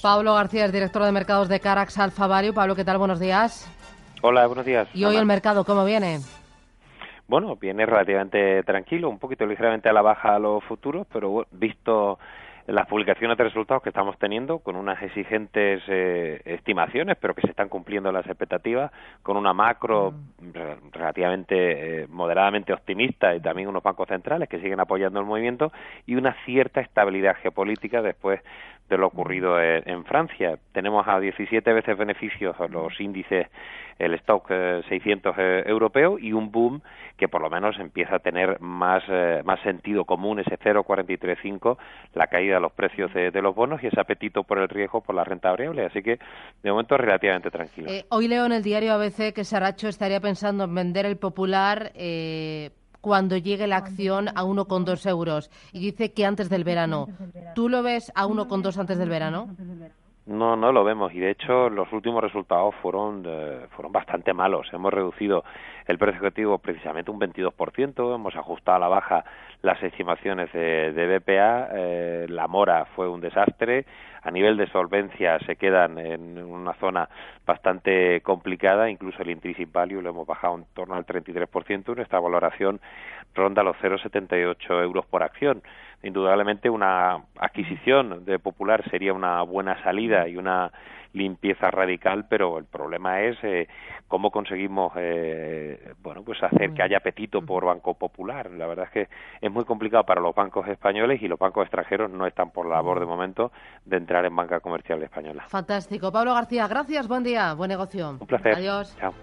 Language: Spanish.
Pablo García es director de mercados de Carax Alfa Value. Pablo, ¿qué tal? Buenos días. Hola, buenos días. ¿Y hoy el mercado cómo viene? Bueno, viene relativamente tranquilo, un poquito ligeramente a la baja a los futuros, pero visto las publicaciones de resultados que estamos teniendo con unas exigentes eh, estimaciones, pero que se están cumpliendo las expectativas, con una macro mm. relativamente eh, moderadamente optimista y también unos bancos centrales que siguen apoyando el movimiento y una cierta estabilidad geopolítica después de lo ocurrido mm. en, Francia. Tenemos a 17 veces beneficios los índices, el stock 600 eh, europeo y un boom que por lo menos empieza a tener más, más sentido común, ese 0,435, la caída los precios de, los bonos y ese apetito por el riesgo por la renta variable. Así que de momento relativamente tranquilo. Eh, hoy leo en el diario ABC que Saracho estaría pensando en vender el Popular. Eh, cuando llegue la acción a 1,2 euros y dice que antes del verano. ¿Tú lo ves a 1,2 antes del verano? No, no lo vemos. Y de hecho los últimos resultados fueron eh, fueron bastante malos. Hemos reducido el precio objetivo precisamente un 22%, hemos ajustado a la baja las estimaciones de, BPA, eh, la mora fue un desastre, a nivel de solvencia se quedan en una zona bastante complicada, incluso el intrinsic value lo hemos bajado en torno al 33%, nuestra valoración ronda los 0,78 euros por acción. Indudablemente una adquisición de Popular sería una buena salida y una limpieza radical, pero el problema es eh, cómo conseguimos eh, bueno pues hacer que haya apetito por Banco Popular. La verdad es que es muy complicado para los bancos españoles y los bancos extranjeros no están por la labor de momento de entrar en banca comercial española. Fantástico. Pablo García, gracias, buen día, buen negocio. Un placer. Adiós. Chao.